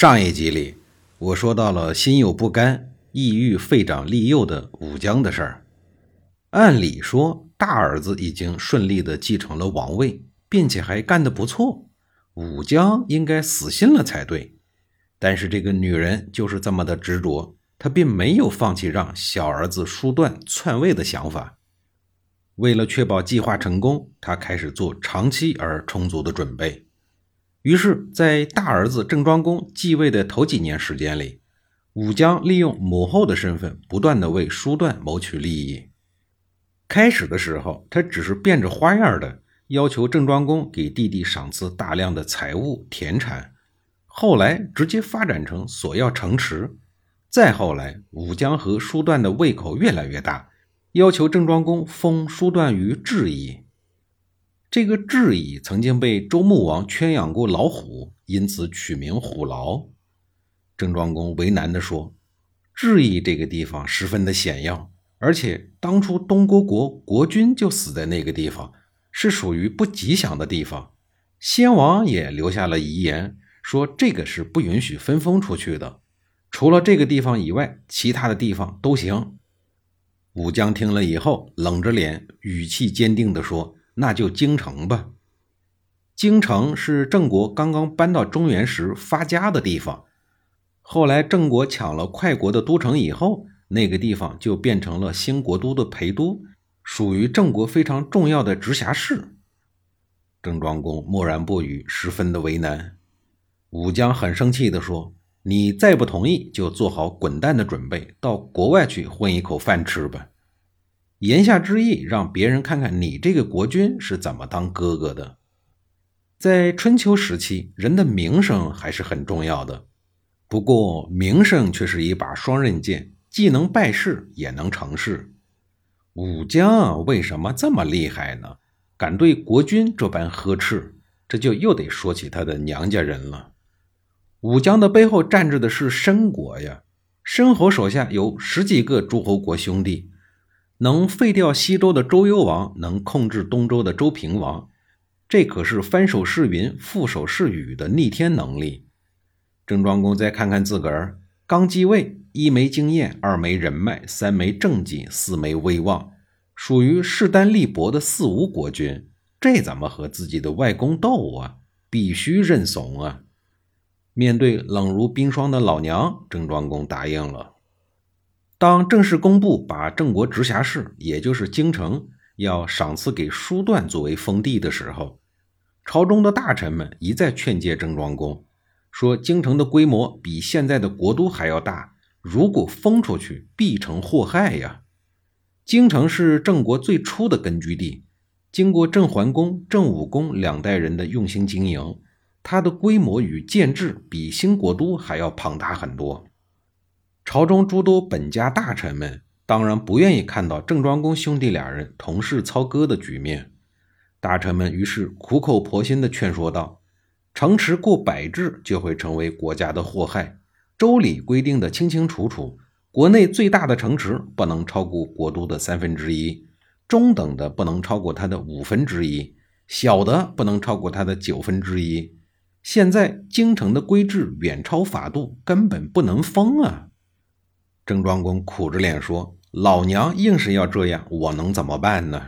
上一集里，我说到了心有不甘、意欲废长立幼的武姜的事儿。按理说，大儿子已经顺利的继承了王位，并且还干得不错，武姜应该死心了才对。但是这个女人就是这么的执着，她并没有放弃让小儿子叔段篡位的想法。为了确保计划成功，她开始做长期而充足的准备。于是，在大儿子郑庄公继位的头几年时间里，武姜利用母后的身份，不断的为叔段谋取利益。开始的时候，他只是变着花样的要求郑庄公给弟弟赏赐大量的财物田产，后来直接发展成索要城池，再后来，武姜和叔段的胃口越来越大，要求郑庄公封叔段于质邑。这个质邑曾经被周穆王圈养过老虎，因此取名虎牢。郑庄公为难地说：“质邑这个地方十分的险要，而且当初东郭国国君就死在那个地方，是属于不吉祥的地方。先王也留下了遗言，说这个是不允许分封出去的。除了这个地方以外，其他的地方都行。”武姜听了以后，冷着脸，语气坚定地说。那就京城吧。京城是郑国刚刚搬到中原时发家的地方，后来郑国抢了快国的都城以后，那个地方就变成了新国都的陪都，属于郑国非常重要的直辖市。郑庄公默然不语，十分的为难。武姜很生气地说：“你再不同意，就做好滚蛋的准备，到国外去混一口饭吃吧。”言下之意，让别人看看你这个国君是怎么当哥哥的。在春秋时期，人的名声还是很重要的。不过，名声却是一把双刃剑，既能败事，也能成事。武姜为什么这么厉害呢？敢对国君这般呵斥，这就又得说起他的娘家人了。武将的背后站着的是申国呀，申侯手下有十几个诸侯国兄弟。能废掉西周的周幽王，能控制东周的周平王，这可是翻手是云，覆手是雨的逆天能力。郑庄公再看看自个儿，刚继位，一没经验，二没人脉，三没政绩，四没威望，属于势单力薄的四无国君，这怎么和自己的外公斗啊？必须认怂啊！面对冷如冰霜的老娘，郑庄公答应了。当正式公布把郑国直辖市，也就是京城，要赏赐给叔段作为封地的时候，朝中的大臣们一再劝诫郑庄公，说京城的规模比现在的国都还要大，如果封出去，必成祸害呀。京城是郑国最初的根据地，经过郑桓公、郑武公两代人的用心经营，它的规模与建制比新国都还要庞大很多。朝中诸多本家大臣们当然不愿意看到郑庄公兄弟俩人同室操戈的局面，大臣们于是苦口婆心地劝说道：“城池过百治就会成为国家的祸害。周礼规定的清清楚楚，国内最大的城池不能超过国都的三分之一，中等的不能超过它的五分之一，小的不能超过它的九分之一。现在京城的规制远超法度，根本不能封啊！”郑庄公苦着脸说：“老娘硬是要这样，我能怎么办呢？”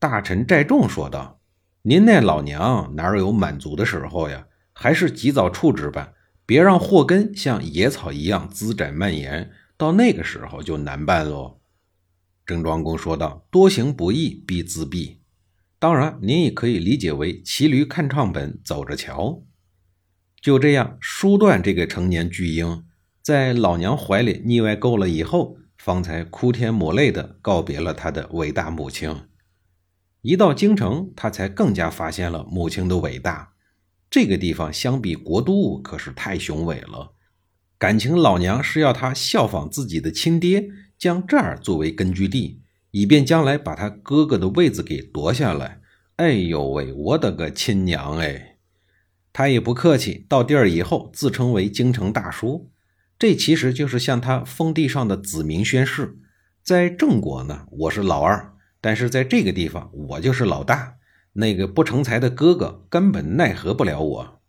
大臣寨众说道：“您那老娘哪有满足的时候呀？还是及早处置吧，别让祸根像野草一样滋长蔓延，到那个时候就难办喽。”郑庄公说道：“多行不义必自毙。当然，您也可以理解为骑驴看唱本，走着瞧。”就这样，叔段这个成年巨婴。在老娘怀里腻歪够了以后，方才哭天抹泪地告别了他的伟大母亲。一到京城，他才更加发现了母亲的伟大。这个地方相比国都可是太雄伟了。感情老娘是要他效仿自己的亲爹，将这儿作为根据地，以便将来把他哥哥的位子给夺下来。哎呦喂，我的个亲娘哎！他也不客气，到地儿以后自称为京城大叔，这其实就是向他封地上的子民宣誓。在郑国呢，我是老二，但是在这个地方，我就是老大。那个不成才的哥哥根本奈何不了我。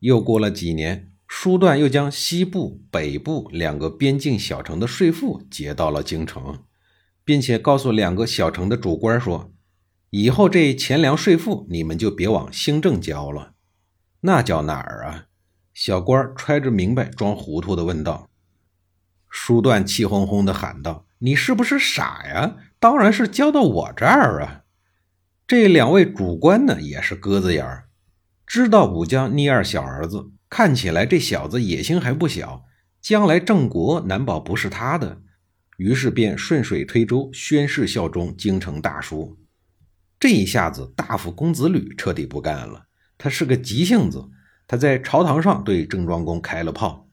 又过了几年。叔段又将西部、北部两个边境小城的税赋结到了京城，并且告诉两个小城的主官说：“以后这钱粮税赋你们就别往兴政交了。”那叫哪儿啊？小官揣着明白装糊涂的问道。叔段气哄哄的喊道：“你是不是傻呀？当然是交到我这儿啊！”这两位主官呢，也是鸽子眼儿，知道武将倪二小儿子。看起来这小子野心还不小，将来郑国难保不是他的，于是便顺水推舟宣誓效忠京城大叔。这一下子，大夫公子吕彻底不干了。他是个急性子，他在朝堂上对郑庄公开了炮。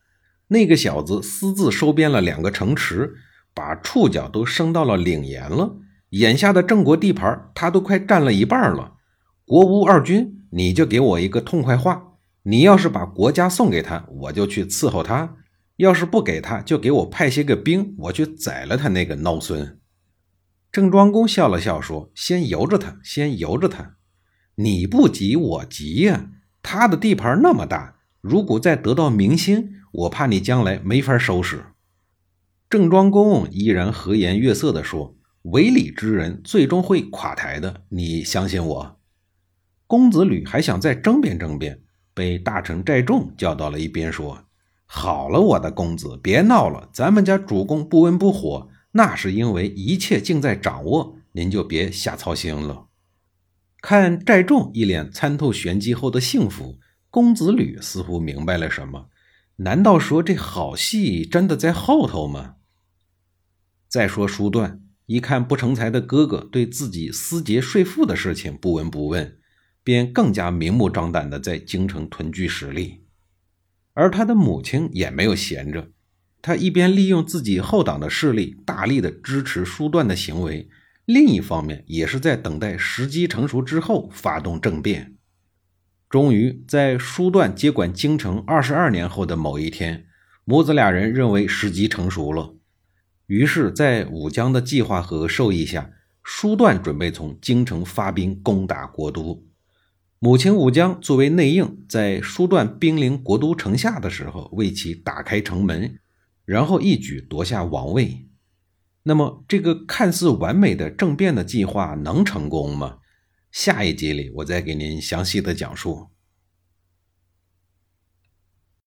那个小子私自收编了两个城池，把触角都升到了领盐了。眼下的郑国地盘，他都快占了一半了。国无二军，你就给我一个痛快话。你要是把国家送给他，我就去伺候他；要是不给他，就给我派些个兵，我去宰了他那个孬孙。郑庄公笑了笑说：“先由着他，先由着他。你不急，我急呀。他的地盘那么大，如果再得到民心，我怕你将来没法收拾。”郑庄公依然和颜悦色地说：“为礼之人最终会垮台的，你相信我。”公子吕还想再争辩争辩。被大臣寨众叫到了一边，说：“好了，我的公子，别闹了。咱们家主公不温不火，那是因为一切尽在掌握，您就别瞎操心了。”看寨众一脸参透玄机后的幸福，公子吕似乎明白了什么。难道说这好戏真的在后头吗？再说叔段，一看不成才的哥哥对自己私结税赋的事情不闻不问。便更加明目张胆的在京城囤聚实力，而他的母亲也没有闲着，他一边利用自己后党的势力，大力的支持叔段的行为，另一方面也是在等待时机成熟之后发动政变。终于在叔段接管京城二十二年后的某一天，母子俩人认为时机成熟了，于是，在武姜的计划和授意下，叔段准备从京城发兵攻打国都。母亲武姜作为内应，在叔段兵临国都城下的时候，为其打开城门，然后一举夺下王位。那么，这个看似完美的政变的计划能成功吗？下一集里，我再给您详细的讲述。